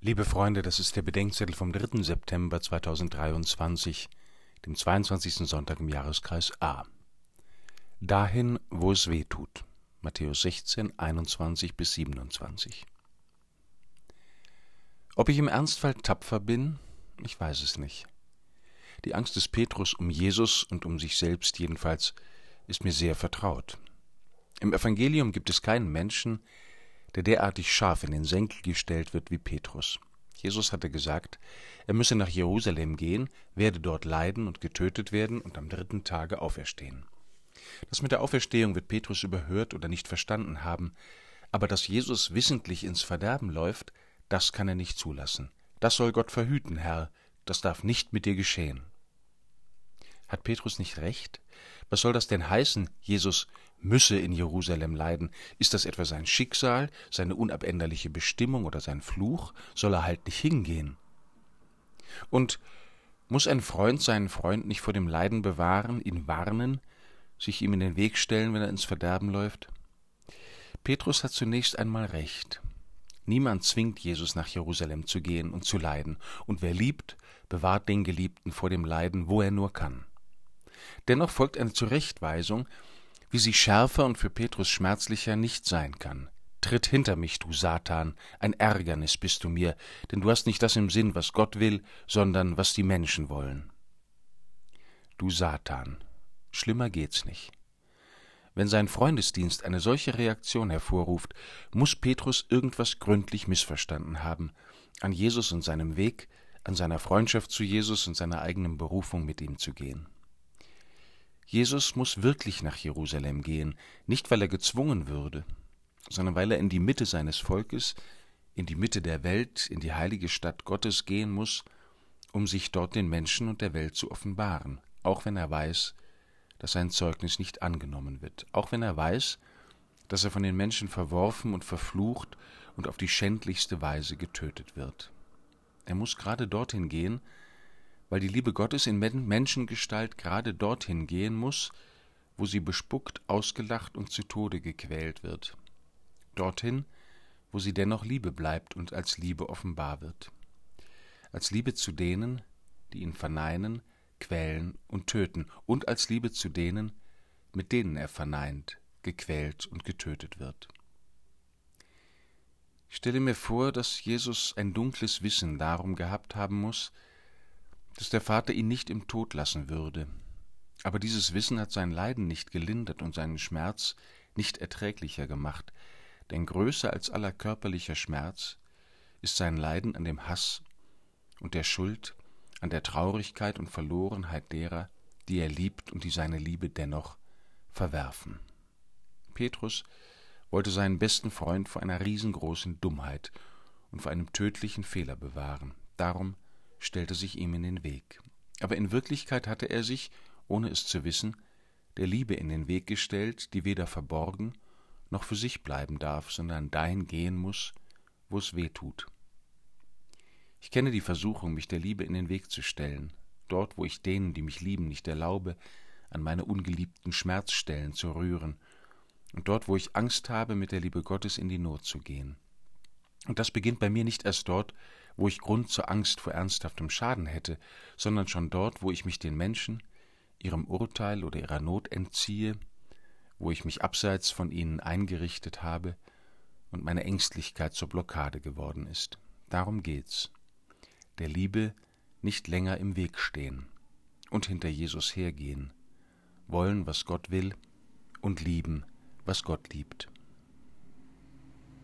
Liebe Freunde, das ist der Bedenkzettel vom 3. September 2023, dem 22. Sonntag im Jahreskreis A. Dahin, wo es weh tut. Matthäus 16, 21 bis 27. Ob ich im Ernstfall tapfer bin, ich weiß es nicht. Die Angst des Petrus um Jesus und um sich selbst jedenfalls ist mir sehr vertraut. Im Evangelium gibt es keinen Menschen, der derartig scharf in den Senkel gestellt wird wie Petrus. Jesus hatte gesagt, er müsse nach Jerusalem gehen, werde dort leiden und getötet werden und am dritten Tage auferstehen. Das mit der Auferstehung wird Petrus überhört oder nicht verstanden haben, aber dass Jesus wissentlich ins Verderben läuft, das kann er nicht zulassen. Das soll Gott verhüten, Herr, das darf nicht mit dir geschehen. Hat Petrus nicht recht? Was soll das denn heißen, Jesus müsse in Jerusalem leiden? Ist das etwa sein Schicksal, seine unabänderliche Bestimmung oder sein Fluch? Soll er halt nicht hingehen? Und muss ein Freund seinen Freund nicht vor dem Leiden bewahren, ihn warnen, sich ihm in den Weg stellen, wenn er ins Verderben läuft? Petrus hat zunächst einmal recht. Niemand zwingt Jesus nach Jerusalem zu gehen und zu leiden, und wer liebt, bewahrt den Geliebten vor dem Leiden, wo er nur kann. Dennoch folgt eine Zurechtweisung, wie sie schärfer und für Petrus schmerzlicher nicht sein kann. Tritt hinter mich, du Satan, ein Ärgernis bist du mir, denn du hast nicht das im Sinn, was Gott will, sondern was die Menschen wollen. Du Satan, schlimmer geht's nicht. Wenn sein Freundesdienst eine solche Reaktion hervorruft, muss Petrus irgendwas gründlich missverstanden haben, an Jesus und seinem Weg, an seiner Freundschaft zu Jesus und seiner eigenen Berufung mit ihm zu gehen. Jesus muss wirklich nach Jerusalem gehen, nicht weil er gezwungen würde, sondern weil er in die Mitte seines Volkes, in die Mitte der Welt, in die heilige Stadt Gottes gehen muss, um sich dort den Menschen und der Welt zu offenbaren, auch wenn er weiß, dass sein Zeugnis nicht angenommen wird, auch wenn er weiß, dass er von den Menschen verworfen und verflucht und auf die schändlichste Weise getötet wird. Er muss gerade dorthin gehen, weil die Liebe Gottes in Menschengestalt gerade dorthin gehen muss, wo sie bespuckt, ausgelacht und zu Tode gequält wird. Dorthin, wo sie dennoch Liebe bleibt und als Liebe offenbar wird. Als Liebe zu denen, die ihn verneinen, quälen und töten, und als Liebe zu denen, mit denen er verneint, gequält und getötet wird. Ich stelle mir vor, dass Jesus ein dunkles Wissen darum gehabt haben muss, dass der Vater ihn nicht im Tod lassen würde. Aber dieses Wissen hat sein Leiden nicht gelindert und seinen Schmerz nicht erträglicher gemacht, denn größer als aller körperlicher Schmerz ist sein Leiden an dem Hass und der Schuld, an der Traurigkeit und Verlorenheit derer, die er liebt und die seine Liebe dennoch verwerfen. Petrus wollte seinen besten Freund vor einer riesengroßen Dummheit und vor einem tödlichen Fehler bewahren. Darum stellte sich ihm in den Weg. Aber in Wirklichkeit hatte er sich, ohne es zu wissen, der Liebe in den Weg gestellt, die weder verborgen noch für sich bleiben darf, sondern dahin gehen muss, wo es weh tut. Ich kenne die Versuchung, mich der Liebe in den Weg zu stellen, dort, wo ich denen, die mich lieben, nicht erlaube, an meine ungeliebten Schmerzstellen zu rühren, und dort, wo ich Angst habe, mit der Liebe Gottes in die Not zu gehen. Und das beginnt bei mir nicht erst dort, wo ich Grund zur Angst vor ernsthaftem Schaden hätte, sondern schon dort, wo ich mich den Menschen, ihrem Urteil oder ihrer Not entziehe, wo ich mich abseits von ihnen eingerichtet habe und meine Ängstlichkeit zur Blockade geworden ist. Darum geht's. Der Liebe nicht länger im Weg stehen und hinter Jesus hergehen, wollen, was Gott will und lieben, was Gott liebt.